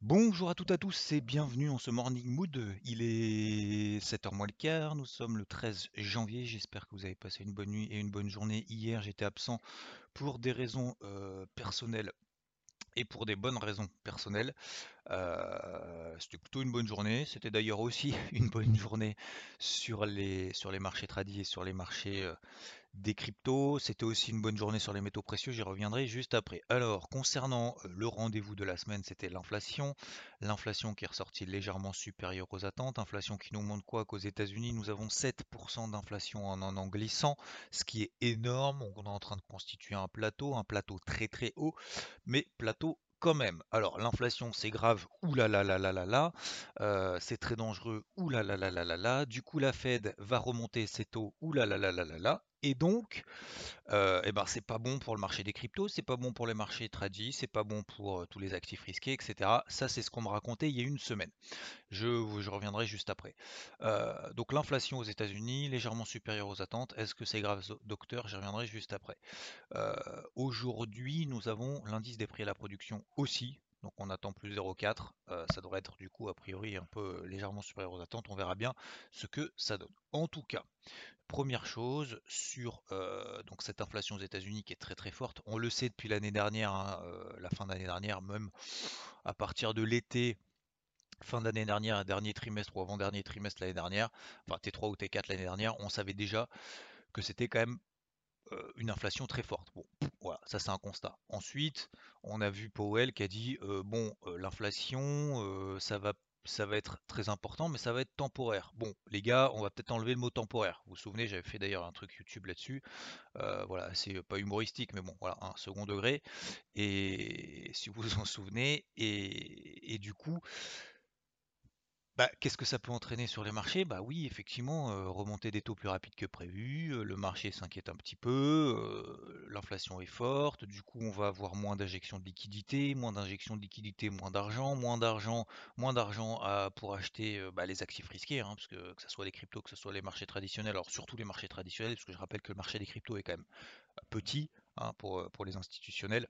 Bonjour à toutes et à tous et bienvenue en ce Morning Mood. Il est 7h moins le quart, nous sommes le 13 janvier. J'espère que vous avez passé une bonne nuit et une bonne journée. Hier, j'étais absent pour des raisons euh, personnelles et pour des bonnes raisons personnelles. Euh, c'était plutôt une bonne journée. C'était d'ailleurs aussi une bonne journée sur les, marchés tradis et sur les marchés euh, des cryptos. C'était aussi une bonne journée sur les métaux précieux, j'y reviendrai juste après. Alors, concernant euh, le rendez-vous de la semaine, c'était l'inflation. L'inflation qui est ressortie légèrement supérieure aux attentes. Inflation qui nous montre quoi Qu'aux États-Unis, nous avons 7% d'inflation en en glissant, ce qui est énorme. On est en train de constituer un plateau, un plateau très très haut, mais plateau quand même. Alors, l'inflation, c'est grave, oulala, c'est très dangereux, oulala, Du coup, la Fed va remonter ses taux, oulala, Et donc, euh, eh ben, c'est pas bon pour le marché des cryptos, c'est pas bon pour les marchés tradis, c'est pas bon pour tous les actifs risqués, etc. Ça, c'est ce qu'on me racontait il y a une semaine. Je, je reviendrai juste après. donc, l'inflation aux États-Unis, légèrement supérieure aux attentes. Est-ce que c'est grave, docteur? J'y reviendrai juste après. Aujourd'hui, nous avons l'indice des prix à la production aussi. Donc on attend plus 0,4. ça devrait être du coup a priori un peu légèrement supérieur aux attentes. On verra bien ce que ça donne. En tout cas, première chose sur donc cette inflation aux États-Unis qui est très très forte. On le sait depuis l'année dernière, hein, la fin d'année dernière, même à partir de l'été, fin d'année dernière, dernier trimestre ou avant-dernier trimestre l'année dernière, enfin T3 ou T4 l'année dernière, on savait déjà que c'était quand même une inflation très forte. Bon, voilà, ça c'est un constat. Ensuite, on a vu Powell qui a dit bon, l'inflation, ça va ça va être très important, mais ça va être temporaire. Bon, les gars, on va peut-être enlever le mot temporaire. Vous vous souvenez, j'avais fait d'ailleurs un truc YouTube là-dessus. voilà, c'est pas humoristique, mais bon, voilà, un second degré. Et si vous vous en souvenez, et du coup, bah, qu'est-ce que ça peut entraîner sur les marchés? Bah oui, effectivement, euh, remonter des taux plus rapides que prévu, euh, le marché s'inquiète un petit peu, euh, l'inflation est forte, du coup on va avoir moins d'injection de liquidité, moins d'injection de liquidité, moins d'argent, moins d'argent, moins d'argent pour acheter bah, les actifs risqués, hein, parce que ce soit les cryptos, que ce soit les marchés traditionnels, alors surtout les marchés traditionnels, parce que je rappelle que le marché des cryptos est quand même petit hein, pour les institutionnels.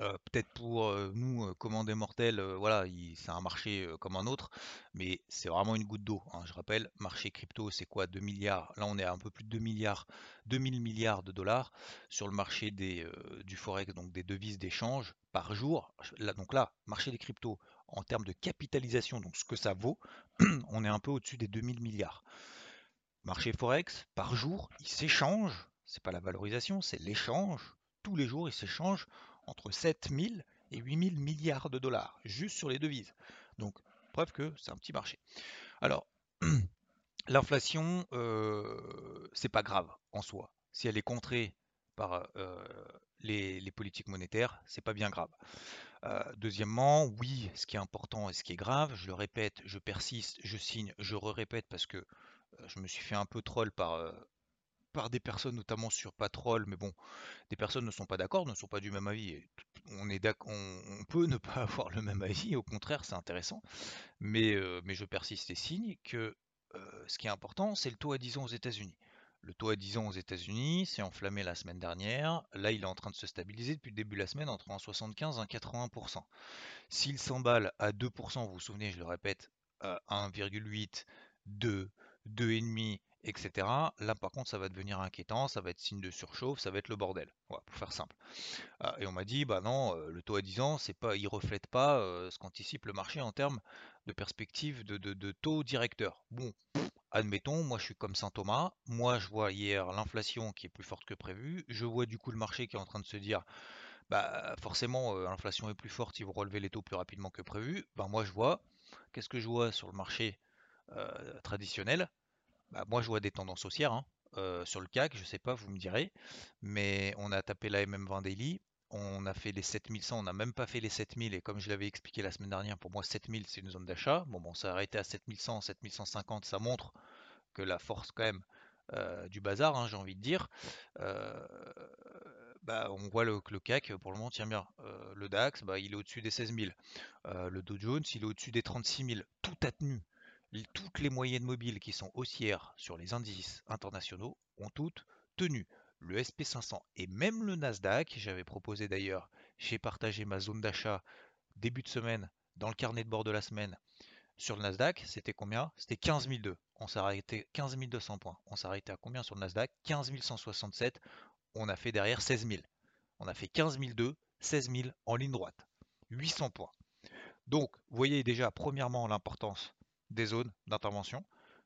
Euh, peut-être pour nous, euh, commandes mortels, voilà, c'est un marché comme un autre, mais c'est vraiment une goutte d'eau. hein. Je rappelle, marché crypto, c'est quoi 2 milliards? Là, on est à un peu plus de 2 milliards, 2000 milliards de dollars sur le marché des, du forex, donc des devises d'échange par jour. Là, donc là, marché des cryptos, en termes de capitalisation, donc ce que ça vaut, on est un peu au-dessus des 2000 milliards. Marché forex, par jour, il s'échange, c'est pas la valorisation, c'est l'échange. Tous les jours, il s'échange entre 7 000 et 8 000 milliards de dollars, juste sur les devises. Donc, preuve que c'est un petit marché. Alors, l'inflation, euh, c'est pas grave en soi. Si elle est contrée par euh, les, politiques monétaires, c'est pas bien grave. Euh, deuxièmement, oui, ce qui est important et ce qui est grave, je le répète, je persiste, je signe, je re-répète parce que je me suis fait un peu troll par, des personnes, notamment sur Patrol, mais bon, des personnes ne sont pas d'accord, ne sont pas du même avis. on, est on, on peut ne pas avoir le même avis, au contraire, c'est intéressant. Mais, euh, mais je persiste et signe que euh, ce qui est important, c'est le taux à 10 ans aux États-Unis. Le taux à 10 ans aux États-Unis s'est enflammé la semaine dernière. Là, il est en train de se stabiliser depuis le début de la semaine entre 1,75 et 1,80%. S'il s'emballe à 2%, vous vous souvenez, je le répète, à 1,8, 2, 2,5, etc. Là, par contre, ça va devenir inquiétant, ça va être signe de surchauffe, ça va être le bordel. pour faire simple. Ah, et on m'a dit, bah non, euh, le taux à 10 ans, c'est pas, il reflète pas euh, ce qu'anticipe le marché en termes de perspective de, taux directeur. Bon, admettons, moi je suis comme Saint Thomas, moi je vois hier l'inflation qui est plus forte que prévu, je vois du coup le marché qui est en train de se dire, bah forcément euh, l'inflation est plus forte, ils vont relever les taux plus rapidement que prévu. Ben moi je vois, qu'est-ce que je vois sur le marché traditionnel? Bah, moi, je vois des tendances haussières hein. sur le CAC, je sais pas, vous me direz, mais on a tapé la MM20 Daily. on a fait les 7100, on n'a même pas fait les 7000 et comme je l'avais expliqué la semaine dernière, pour moi 7000 c'est une zone d'achat. Bon, bon, ça a arrêté à 7100, 7150, ça montre que la force quand même euh, du bazar, hein, j'ai envie de dire. Euh, bah, on voit le, que le CAC pour le moment tient bien. Euh, le DAX, bah, il est au-dessus des 16 000. le Dow Jones, il est au-dessus des 36 000. Tout a tenu. Toutes les moyennes mobiles qui sont haussières sur les indices internationaux ont toutes tenu le SP500 et même le Nasdaq. J'avais proposé d'ailleurs, j'ai partagé ma zone d'achat début de semaine dans le carnet de bord de la semaine. Sur le Nasdaq, c'était combien? C'était 15 002. On s'est arrêté 15 200 points. On s'est arrêté à combien sur le Nasdaq? 15 167. On a fait derrière 16 000. On a fait 15 002, 16 000 en ligne droite. 800 points. Donc, vous voyez déjà, premièrement, l'importance des zones d'intervention.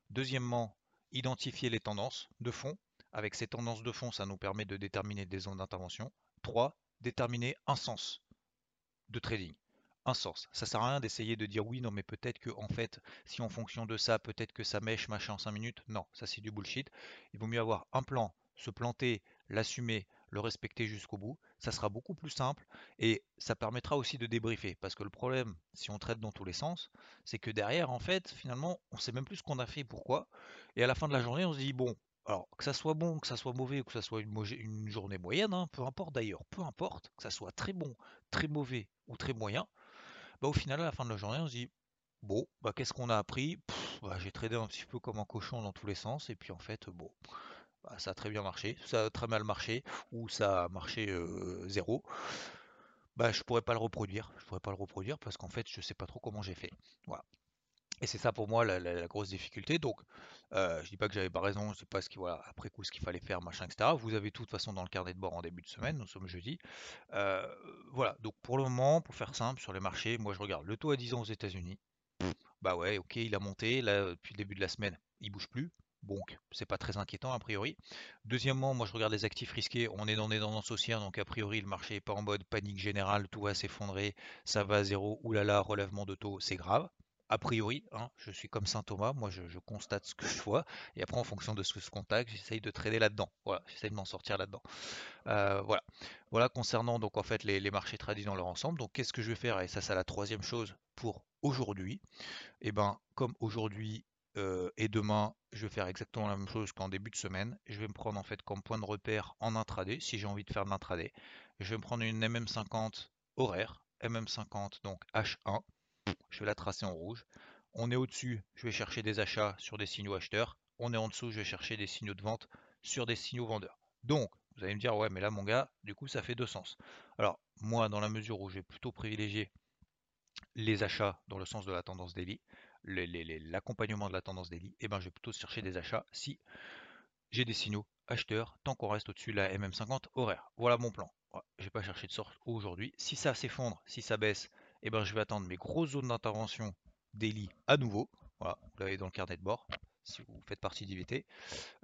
Deuxièmement, identifier les tendances de fond. Avec ces tendances de fond, ça nous permet de déterminer des zones d'intervention. 3. Déterminer un sens de trading. Un sens. Ça sert à rien d'essayer de dire oui, non, mais peut-être que en fait, si en fonction de ça, peut-être que ça mèche machin en 5 minutes. Non, ça c'est du bullshit. Il vaut mieux avoir un plan, se planter, l'assumer, le respecter jusqu'au bout. Ça sera beaucoup plus simple et ça permettra aussi de débriefer. Parce que le problème, si on traite dans tous les sens, c'est que derrière, en fait, finalement, on sait même plus ce qu'on a fait, pourquoi. Et à la fin de la journée, on se dit, bon, alors, que ça soit bon, que ça soit mauvais, que ça soit une, journée moyenne, hein, peu importe d'ailleurs, peu importe, que ça soit très bon, très mauvais ou très moyen, bah, au final, à la fin de la journée, on se dit, bon, bah, qu'est-ce qu'on a appris? Bah, J'ai tradé un petit peu comme un cochon dans tous les sens, et puis en fait, bon, bah, ça a très bien marché, ça a très mal marché, ou ça a marché euh, zéro. Bah, je pourrais pas le reproduire, je pourrais pas le reproduire parce qu'en fait, je sais pas trop comment j'ai fait. Voilà. Et c'est ça pour moi la, grosse difficulté. Donc, euh, je dis pas que j'avais pas raison, je sais pas ce qui, voilà, après coup ce qu'il fallait faire, machin, etc. Vous avez de toute façon dans le carnet de bord en début de semaine, nous sommes jeudi. Euh, voilà, donc pour le moment, pour faire simple, sur les marchés, moi je regarde le taux à 10 ans aux États-Unis. Bah ouais, ok, il a monté, là, depuis le début de la semaine, il bouge plus. Donc, c'est pas très inquiétant a priori. Deuxièmement, moi je regarde les actifs risqués, on est dans des tendances haussières, donc a priori le marché est pas en mode panique générale, tout va s'effondrer, ça va à zéro, oulala, relèvement de taux, c'est grave a priori, hein, je suis comme Saint Thomas, moi je, constate ce que je vois, et après en fonction de ce que je constate, j'essaye de trader là-dedans. Voilà, j'essaye de m'en sortir là-dedans. Euh, voilà. Voilà concernant donc en fait les, marchés tradis dans leur ensemble. Donc qu'est-ce que je vais faire? Et ça c'est la troisième chose pour aujourd'hui. Et eh ben comme aujourd'hui et demain, je vais faire exactement la même chose qu'en début de semaine. Je vais me prendre en fait comme point de repère en intraday, si j'ai envie de faire de l'intraday. Je vais me prendre une MM50 horaire, MM50 donc H1 je vais la tracer en rouge. On est au-dessus, je vais chercher des achats sur des signaux acheteurs. On est en dessous, je vais chercher des signaux de vente sur des signaux vendeurs. Donc, vous allez me dire, ouais, mais là, mon gars, du coup, ça fait deux sens. Alors, moi, dans la mesure où j'ai plutôt privilégié les achats dans le sens de la tendance daily, l'accompagnement de la tendance daily, et eh ben, je vais plutôt chercher des achats si j'ai des signaux acheteurs tant qu'on reste au-dessus de la MM50 horaire. Voilà mon plan. je ne vais pas chercher de sorte aujourd'hui. Si ça s'effondre, si ça baisse, eh ben, je vais attendre mes grosses zones d'intervention daily à nouveau. Voilà, vous l'avez dans le carnet de bord si vous faites partie d'IVT.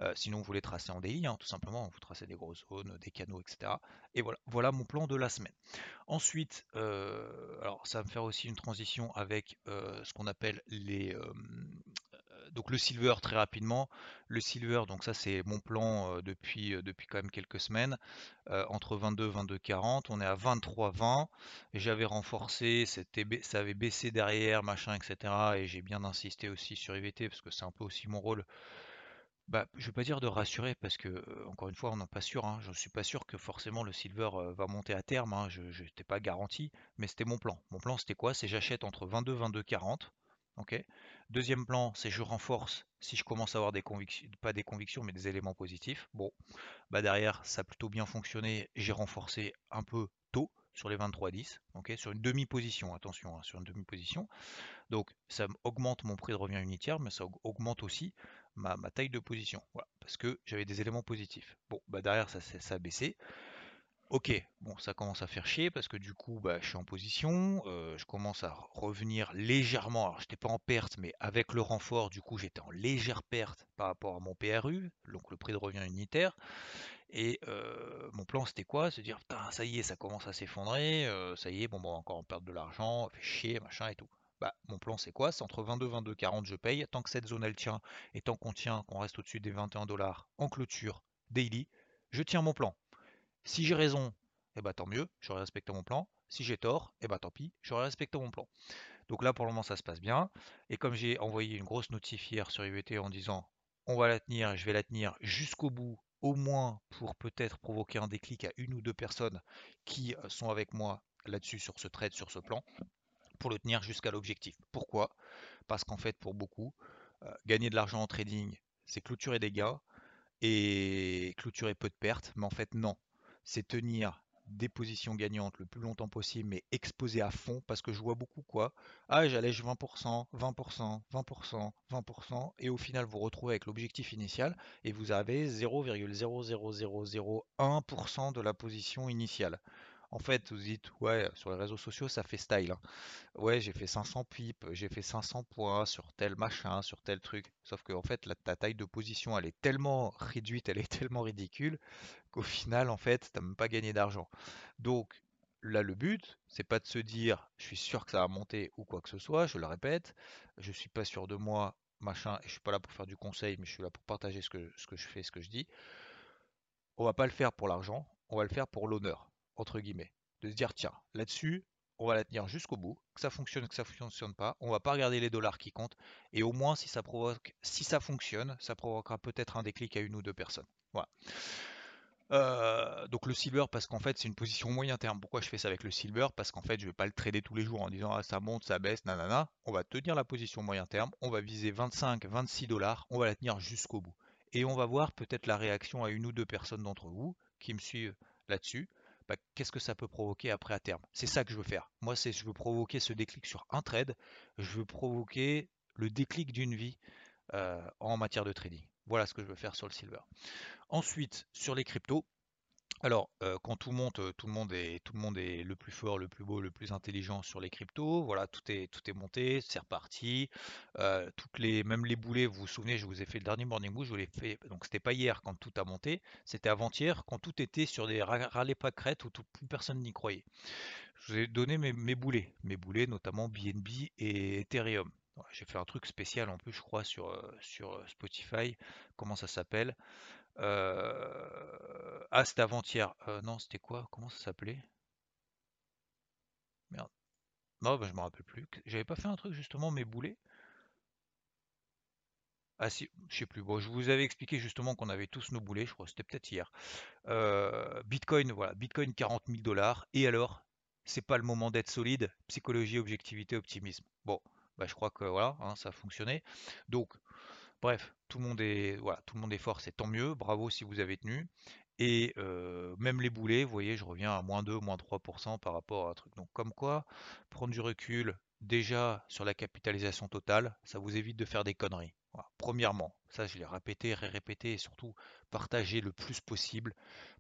Euh, sinon, vous les tracez en daily, hein, tout simplement. Vous tracez des grosses zones, des canaux, etc. Et voilà, voilà mon plan de la semaine. Ensuite, euh, ça va me faire aussi une transition avec euh, ce qu'on appelle les, donc le silver très rapidement. Le silver, donc ça c'est mon plan depuis, depuis quand même quelques semaines. Entre 22, 22, 40, on est à 23, 20. J'avais renforcé, ça avait baissé derrière, machin, etc. Et j'ai bien insisté aussi sur IVT parce que c'est un peu aussi mon rôle. Bah, je vais pas dire de rassurer parce que encore une fois on n'est pas sûr. Hein. Je ne suis pas sûr que forcément le silver va monter à terme. Hein. Je n'étais pas garanti, mais c'était mon plan. Mon plan c'était quoi? C'est j'achète entre 22, 22, 40. Deuxième plan, c'est je renforce si je commence à avoir des convictions, pas des convictions, mais des éléments positifs. Bon, bah derrière, ça a plutôt bien fonctionné. J'ai renforcé un peu tôt sur les 23-10, ok, sur une demi-position, attention, hein, sur une demi-position. Donc ça augmente mon prix de revient unitaire, mais ça augmente aussi ma, taille de position, parce que j'avais des éléments positifs. Bon, bah derrière, ça a baissé. Ok, bon, ça commence à faire chier parce que du coup, bah, je suis en position, je commence à revenir légèrement. Alors, j'étais pas en perte, mais avec le renfort, du coup, j'étais en légère perte par rapport à mon PRU, donc le prix de revient unitaire. Et mon plan, c'était quoi? Se dire, putain, ça y est, ça commence à s'effondrer, ça y est, bon, bon, encore en perte de l'argent, fait chier, machin et tout. Bah, mon plan, c'est quoi? C'est entre 22, 22, 40, je paye. Tant que cette zone, elle tient, et tant qu'on tient, qu'on reste au-dessus des 21 dollars en clôture daily, je tiens mon plan. Si j'ai raison, eh bah tant mieux, j'aurais respecté mon plan. Si j'ai tort, eh bah tant pis, j'aurais respecté mon plan. Donc là pour le moment ça se passe bien. Et comme j'ai envoyé une grosse notif hier sur IVT en disant on va la tenir, je vais la tenir jusqu'au bout, au moins pour peut-être provoquer un déclic à une ou deux personnes qui euh, sont avec moi là-dessus sur ce trade, sur ce plan, pour le tenir jusqu'à l'objectif. Pourquoi? Parce qu'en fait pour beaucoup, euh, gagner de l'argent en trading, c'est clôturer des gains et clôturer peu de pertes, mais en fait non, c'est tenir des positions gagnantes le plus longtemps possible, mais exposé à fond, parce que je vois beaucoup quoi. Ah, j'allège 20%, 20%, 20%, 20%, et au final vous retrouvez avec l'objectif initial, et vous avez 0,00001% de la position initiale. En fait, vous dites, ouais, sur les réseaux sociaux, ça fait style. Hein. Ouais, j'ai fait 500 pips, j'ai fait 500 points sur tel machin, sur tel truc. Sauf que, en fait, la, ta taille de position, elle est tellement réduite, elle est tellement ridicule qu'au final, en fait, t'as même pas gagné d'argent. Donc, là, le but, c'est pas de se dire, je suis sûr que ça va monter ou quoi que ce soit, je le répète, je suis pas sûr de moi, machin, et je suis pas là pour faire du conseil, mais je suis là pour partager ce que, ce que je fais, ce que je dis. On va pas le faire pour l'argent, on va le faire pour l'honneur entre guillemets, de se dire tiens, là-dessus, on va la tenir jusqu'au bout, que ça fonctionne, que ça fonctionne pas, on va pas regarder les dollars qui comptent, et au moins si ça provoque, si ça fonctionne, ça provoquera peut-être un déclic à une ou deux personnes. Voilà. Euh, donc le silver parce qu'en fait c'est une position moyen terme. Pourquoi je fais ça avec le silver? Parce qu'en fait je vais pas le trader tous les jours en disant ah, ça monte, ça baisse, nanana. On va tenir la position moyen terme, on va viser 25, 26 dollars, on va la tenir jusqu'au bout. Et on va voir peut-être la réaction à une ou deux personnes d'entre vous qui me suivent là-dessus. Bah, qu'est-ce que ça peut provoquer après à terme? C'est ça que je veux faire. Moi, c'est je veux provoquer ce déclic sur un trade. Je veux provoquer le déclic d'une vie euh, en matière de trading. Voilà ce que je veux faire sur le silver. Ensuite, sur les cryptos, alors, euh, quand tout monte, tout le monde est tout le monde est le plus fort, le plus beau, le plus intelligent sur les cryptos. Voilà, tout est tout est monté, c'est reparti. Euh, toutes les, même les boulets, vous vous souvenez, je vous ai fait le dernier morning bull, je vous l'ai fait. Donc c'était pas hier quand tout a monté, c'était avant-hier quand tout était sur des râlés pas crête où plus personne n'y croyait. Je vous ai donné mes, boulets, mes boulets notamment BNB et Ethereum. J'ai fait un truc spécial en plus, je crois, sur, euh, sur Spotify. Comment ça s'appelle euh, Ah, c'était avant-hier. Euh, non, c'était quoi? Comment ça s'appelait? Merde. Non, bah, je me rappelle plus. J'avais pas fait un truc justement, mes boulets ah si, je sais plus. Bon, je vous avais expliqué justement qu'on avait tous nos boulets, je crois, c'était peut-être hier. Euh, Bitcoin, voilà, Bitcoin 40 000 dollars. Et alors, c'est pas le moment d'être solide. Psychologie, objectivité, optimisme. Bon, bah, je crois que voilà, hein, ça a fonctionné. Donc, Bref, tout le monde est, tout le monde est fort, c'est tant mieux. Bravo si vous avez tenu. Et même les boulets, vous voyez, je reviens à moins 2, moins 3% par rapport à un truc. Donc comme quoi, prendre du recul déjà sur la capitalisation totale, ça vous évite de faire des conneries. Premièrement, ça je l'ai répété, répété et surtout partager le plus possible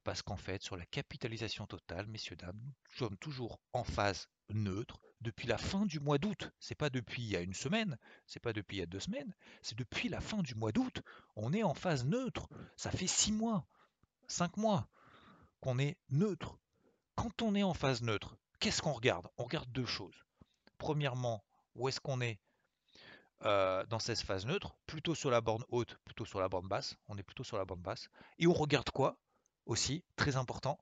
parce qu'en fait, sur la capitalisation totale, messieurs, dames, nous sommes toujours en phase neutre depuis la fin du mois d'août. C'est pas depuis il y a une semaine, c'est pas depuis il y a deux semaines, c'est depuis la fin du mois d'août. On est en phase neutre. Ça fait six mois, cinq mois qu'on est neutre. Quand on est en phase neutre, qu'est-ce qu'on regarde? On regarde deux choses. Premièrement, où est-ce qu'on est, euh, dans cette phase neutre? Plutôt sur la borne haute, plutôt sur la borne basse. On est plutôt sur la borne basse. Et on regarde quoi Aussi, très important,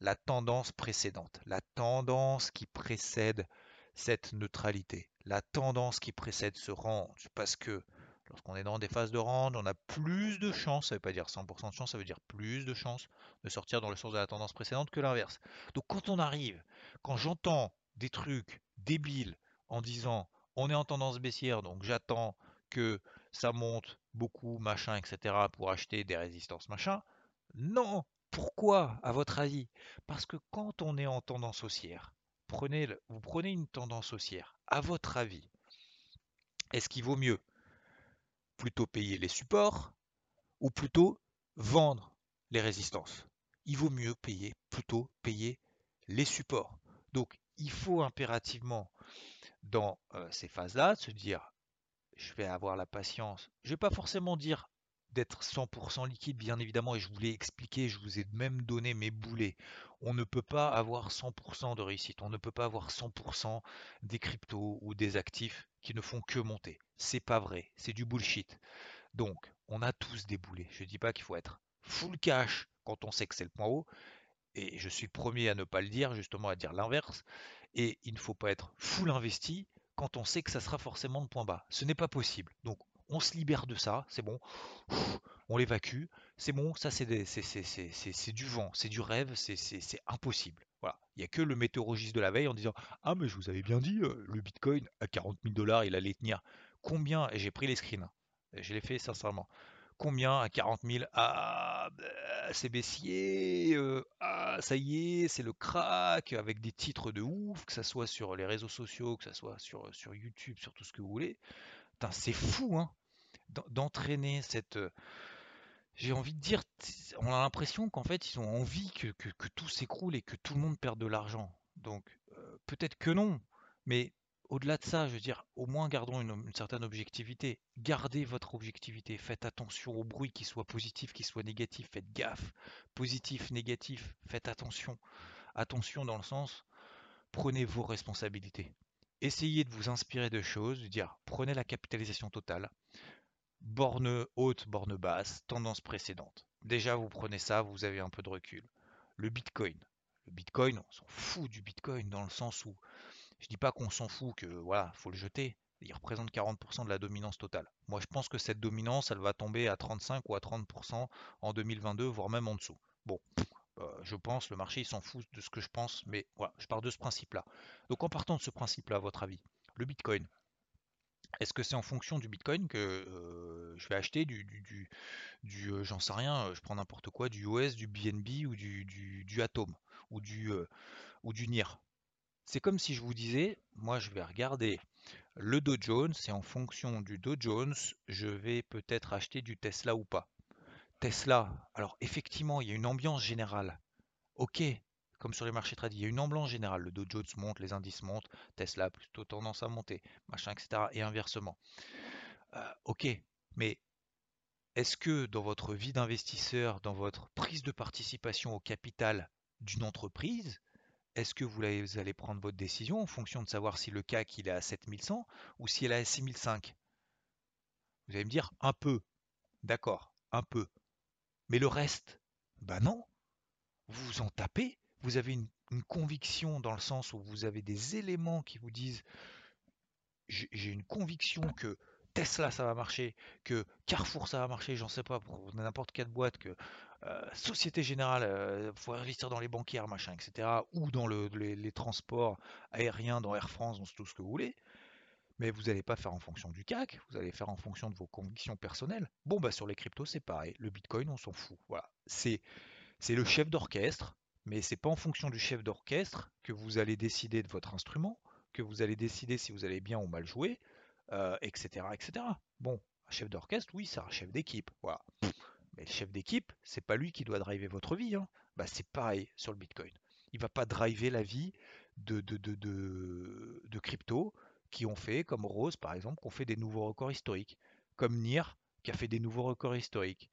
la tendance précédente, la tendance qui précède cette neutralité, la tendance qui précède ce range, parce que lorsqu'on est dans des phases de range, on a plus de chances, ça ne veut pas dire 100% de chance, ça veut dire plus de chances de sortir dans le sens de la tendance précédente que l'inverse. Donc quand on arrive, quand j'entends des trucs débiles en disant on est en tendance baissière, donc j'attends que ça monte beaucoup, machin, etc., pour acheter des résistances, machin, non, pourquoi, à votre avis? Parce que quand on est en tendance haussière, vous prenez une tendance haussière, à votre avis, est-ce qu'il vaut mieux plutôt payer les supports ou plutôt vendre les résistances Il vaut mieux payer, plutôt payer les supports. Donc il faut impérativement dans euh, ces phases-là se dire je vais avoir la patience. Je ne vais pas forcément dire d'être 100% liquide, bien évidemment, et je vous l'ai expliqué, je vous ai même donné mes boulets. On ne peut pas avoir 100% de réussite, on ne peut pas avoir 100% des cryptos ou des actifs qui ne font que monter. C'est pas vrai, c'est du bullshit. Donc, on a tous des boulets. Je ne dis pas qu'il faut être full cash quand on sait que c'est le point haut, Et je suis le premier à ne pas le dire, justement à dire l'inverse. Et il ne faut pas être full investi quand on sait que ça sera forcément le point bas. Ce n'est pas possible. Donc on se libère de ça, c'est bon, on l'évacue, c'est bon, ça c'est du vent, c'est du rêve, c'est impossible. Voilà. Il n'y a que le météorologiste de la veille en disant Ah, mais je vous avais bien dit, euh, le bitcoin à 40 000 dollars, il allait tenir. Combien Et j'ai pris les screens, je l'ai fait sincèrement. Combien à 40 000 Ah, bah, c'est baissier, euh, ah, ça y est, c'est le crack, avec des titres de ouf, que ça soit sur les réseaux sociaux, que ça soit sur, sur YouTube, sur tout ce que vous voulez. C'est fou, hein, d'entraîner cette. J'ai envie de dire, on a l'impression qu'en fait, ils ont envie que, tout s'écroule et que tout le monde perde de l'argent. Donc, euh, peut-être que non, mais au-delà de ça, je veux dire, au moins gardons une, certaine objectivité. Gardez votre objectivité. Faites attention au bruit, qu'il soit positif, qu'il soit négatif. Faites gaffe. Positif, négatif. Faites attention. Attention dans le sens, prenez vos responsabilités. Essayez de vous inspirer de choses, de dire, prenez la capitalisation totale. Borne haute, borne basse, tendance précédente. Déjà, vous prenez ça, vous avez un peu de recul. Le Bitcoin. Le Bitcoin, on s'en fout du Bitcoin dans le sens où je dis pas qu'on s'en fout, que voilà, faut le jeter. Il représente 40% de la dominance totale. Moi, je pense que cette dominance, elle va tomber à 35 ou à 30% en 2022, voire même en dessous. Bon, euh, je pense, le marché, il s'en fout de ce que je pense, mais voilà, je pars de ce principe-là. Donc, en partant de ce principe-là, à votre avis, le Bitcoin, est-ce que c'est en fonction du Bitcoin que je vais acheter du, j'en sais rien, je prends n'importe quoi, du OS, du BNB ou du, du, Atom ou du, ou du NIR c'est comme si je vous disais, moi je vais regarder le Dow Jones et en fonction du Dow Jones, je vais peut-être acheter du Tesla ou pas. Tesla, alors effectivement, il y a une ambiance générale. Ok, comme sur les marchés tradis, il y a une ambiance générale. Le Dow Jones monte, les indices montent, Tesla a plutôt tendance à monter, machin, etc. Et inversement. Euh, ok, mais est-ce que dans votre vie d'investisseur, dans votre prise de participation au capital d'une entreprise, est-ce que vous allez prendre votre décision en fonction de savoir si le CAC est à 7100 ou si elle est à 6005 Vous allez me dire un peu. D'accord, un peu. Mais le reste, ben non. Vous vous en tapez. Vous avez une, conviction dans le sens où vous avez des éléments qui vous disent j'ai une conviction que Tesla ça va marcher, que Carrefour ça va marcher, j'en sais pas, pour n'importe quelle boîte, que euh, Société Générale, euh, faut investir dans les banquières, machin, etc., ou dans les, transports aériens, dans Air France, dans tout ce que vous voulez. Mais vous n'allez pas faire en fonction du CAC, vous allez faire en fonction de vos convictions personnelles. Bon, bah sur les cryptos, c'est pareil. Le Bitcoin, on s'en fout. Voilà. C'est le chef d'orchestre, mais c'est pas en fonction du chef d'orchestre que vous allez décider de votre instrument, que vous allez décider si vous allez bien ou mal jouer, etc., euh, etc. Bon, un chef d'orchestre, oui, c'est un chef d'équipe. Voilà. Mais le chef d'équipe, c'est pas lui qui doit driver votre vie. Hein. Bah, c'est pareil sur le Bitcoin. Il va pas driver la vie de, de, crypto qui ont fait, comme Rose par exemple, qui ont fait des nouveaux records historiques, comme NIR qui a fait des nouveaux records historiques,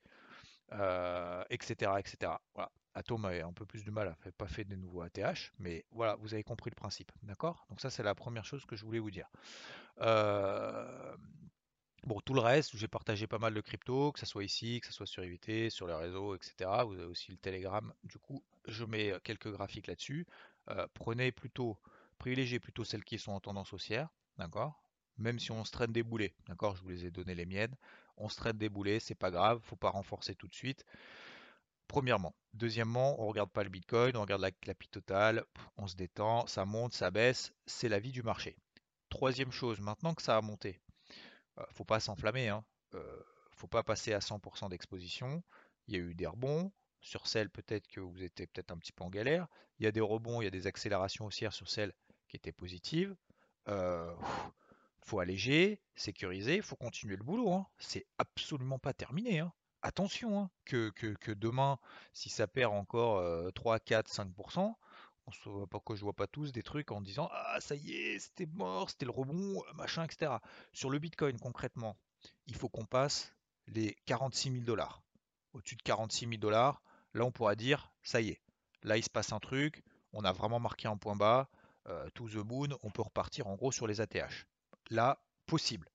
etc., euh, etc. Voilà. Atom a un peu plus de mal, n'a pas fait des nouveaux ATH, mais voilà, vous avez compris le principe, d'accord? Donc ça c'est la première chose que je voulais vous dire. Euh, Bon, tout le reste, j'ai partagé pas mal de crypto, que ce soit ici, que ce soit sur IVT, sur les réseaux, etc. Vous avez aussi le Telegram. Du coup, je mets quelques graphiques là-dessus. Euh, prenez plutôt, privilégiez plutôt celles qui sont en tendance haussière, d'accord? Même si on se traîne des boulets, d'accord? Je vous les ai donné les miennes. On se traîne des boulets, c'est pas grave, faut pas renforcer tout de suite. Premièrement. Deuxièmement, on regarde pas le Bitcoin, on regarde la clapie totale, on se détend, ça monte, ça baisse, c'est la vie du marché. Troisième chose, maintenant que ça a monté, euh, faut pas s'enflammer, hein. Euh, faut pas passer à 100% d'exposition. Il y a eu des rebonds. Sur celles, peut-être que vous étiez peut-être un petit peu en galère. Il y a des rebonds, il y a des accélérations haussières sur celles qui étaient positives. Euh, faut alléger, sécuriser, faut continuer le boulot. Hein. C'est absolument pas terminé. Hein. Attention, hein, que, demain, si ça perd encore 3, 4, 5%, on pas que je vois pas tous des trucs en disant ah ça y est c'était mort c'était le rebond machin etc sur le bitcoin concrètement il faut qu'on passe les 46 000 dollars. Au-dessus de 46 000 dollars là on pourra dire ça y est là il se passe un truc on a vraiment marqué un point bas euh, to the moon on peut repartir en gros sur les ATH là possible.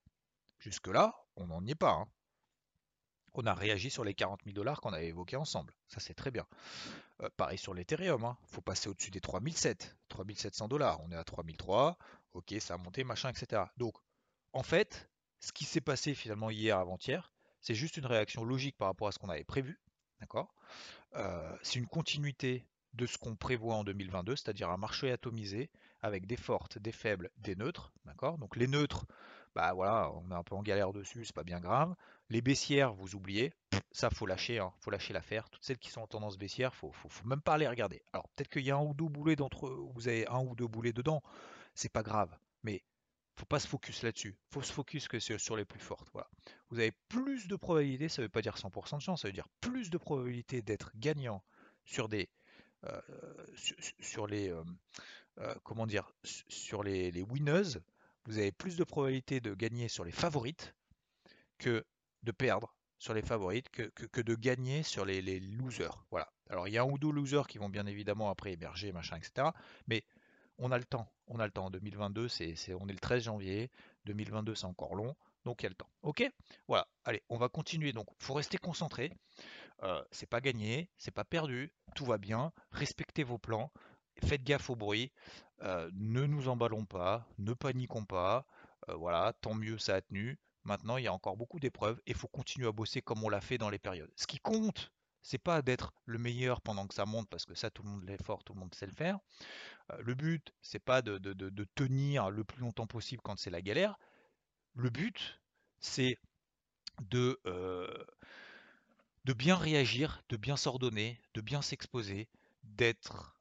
Jusque là on n'en y est pas hein. On a réagi sur les 40 000 dollars qu'on avait évoqués ensemble. Ça, c'est très bien. Euh, pareil sur l'Ethereum. Il hein. faut passer au-dessus des 3007. 3700 dollars. On est à 3003. Ok, ça a monté, machin, etc. Donc, en fait, ce qui s'est passé finalement hier avant-hier, c'est juste une réaction logique par rapport à ce qu'on avait prévu. D'accord? Euh, C'est une continuité de ce qu'on prévoit en 2022, c'est-à-dire un marché atomisé avec des fortes, des faibles, des neutres. D'accord? Donc les neutres, bah voilà, on est un peu en galère dessus, c'est pas bien grave. Les baissières, vous oubliez, ça faut lâcher, hein, faut lâcher l'affaire. Toutes celles qui sont en tendance baissière, faut, faut, faut même pas les regarder. Alors peut-être qu'il y a un ou deux boulets d'entre vous avez un ou deux boulets dedans, c'est pas grave, mais faut pas se focus là-dessus. faut se focus que sur, les plus fortes. Voilà. Vous avez plus de probabilité, ça veut pas dire 100% de chance, ça veut dire plus de probabilité d'être gagnant sur des euh, sur, les euh, euh, comment dire sur les, les winners, vous avez plus de probabilité de gagner sur les favorites que de perdre sur les favorites que, de gagner sur les, losers. Voilà. Alors il y a un ou deux losers qui vont bien évidemment après émerger, machin, etc. Mais on a le temps. On a le temps. 2022, c'est, on est le 13 janvier. 2022, c'est encore long. Donc il y a le temps. Ok? Voilà. Allez, on va continuer. Donc il faut rester concentré. Euh, c'est pas gagné, c'est pas perdu, tout va bien, respectez vos plans, faites gaffe au bruit, ne nous emballons pas, ne paniquons pas, voilà, tant mieux ça a tenu. Maintenant, il y a encore beaucoup d'épreuves et il faut continuer à bosser comme on l'a fait dans les périodes. Ce qui compte, c'est pas d'être le meilleur pendant que ça monte, parce que ça, tout le monde l'est fort, tout le monde sait le faire. le but, c'est pas de, tenir le plus longtemps possible quand c'est la galère. Le but, c'est de bien réagir, de bien s'ordonner, de bien s'exposer, d'être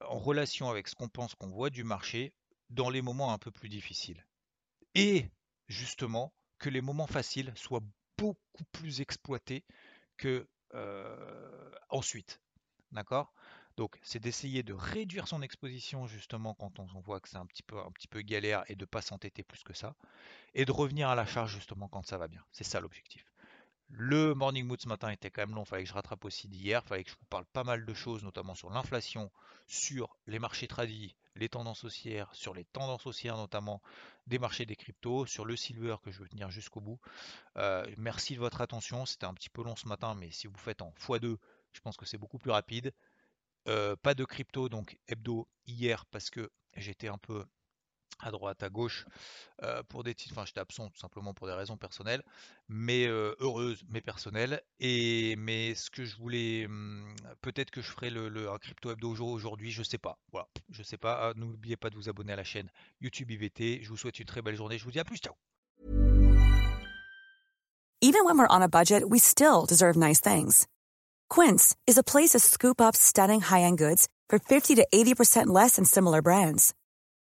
en relation avec ce qu'on pense qu'on voit du marché dans les moments un peu plus difficiles. Et justement, que les moments faciles soient beaucoup plus exploités que euh, ensuite. D'accord? Donc, c'est d'essayer de réduire son exposition justement quand on, voit que c'est un petit peu galère et de pas s'entêter plus que ça, et de revenir à la charge justement quand ça va bien. C'est ça l'objectif. Le morning mood ce matin était quand même long, il fallait que je rattrape aussi d'hier, il fallait que je vous parle pas mal de choses, notamment sur l'inflation, sur les marchés tradis, les tendances haussières, sur les tendances haussières notamment des marchés des cryptos, sur le silver que je veux tenir jusqu'au bout. Euh, merci de votre attention, c'était un petit peu long ce matin, mais si vous faites en x2, je pense que c'est beaucoup plus rapide. Euh, pas de crypto, donc hebdo hier parce que j'étais un peu à droite, à gauche, euh, pour des titres, enfin j'étais absent tout simplement pour des raisons personnelles, mais euh, heureuses, mais personnelles. Et mais ce que je voulais, hum, peut-être que je ferai le, un crypto hebdo aujourd'hui, je sais pas. Voilà, je sais pas. Ah, n'oubliez pas de vous abonner à la chaîne YouTube IVT. Je vous souhaite une très belle journée. Je vous dis à plus, ciao. Even when we're on a budget, we still deserve nice things. Quince is a place to scoop up stunning high-end goods for 50 to 80% less than similar brands.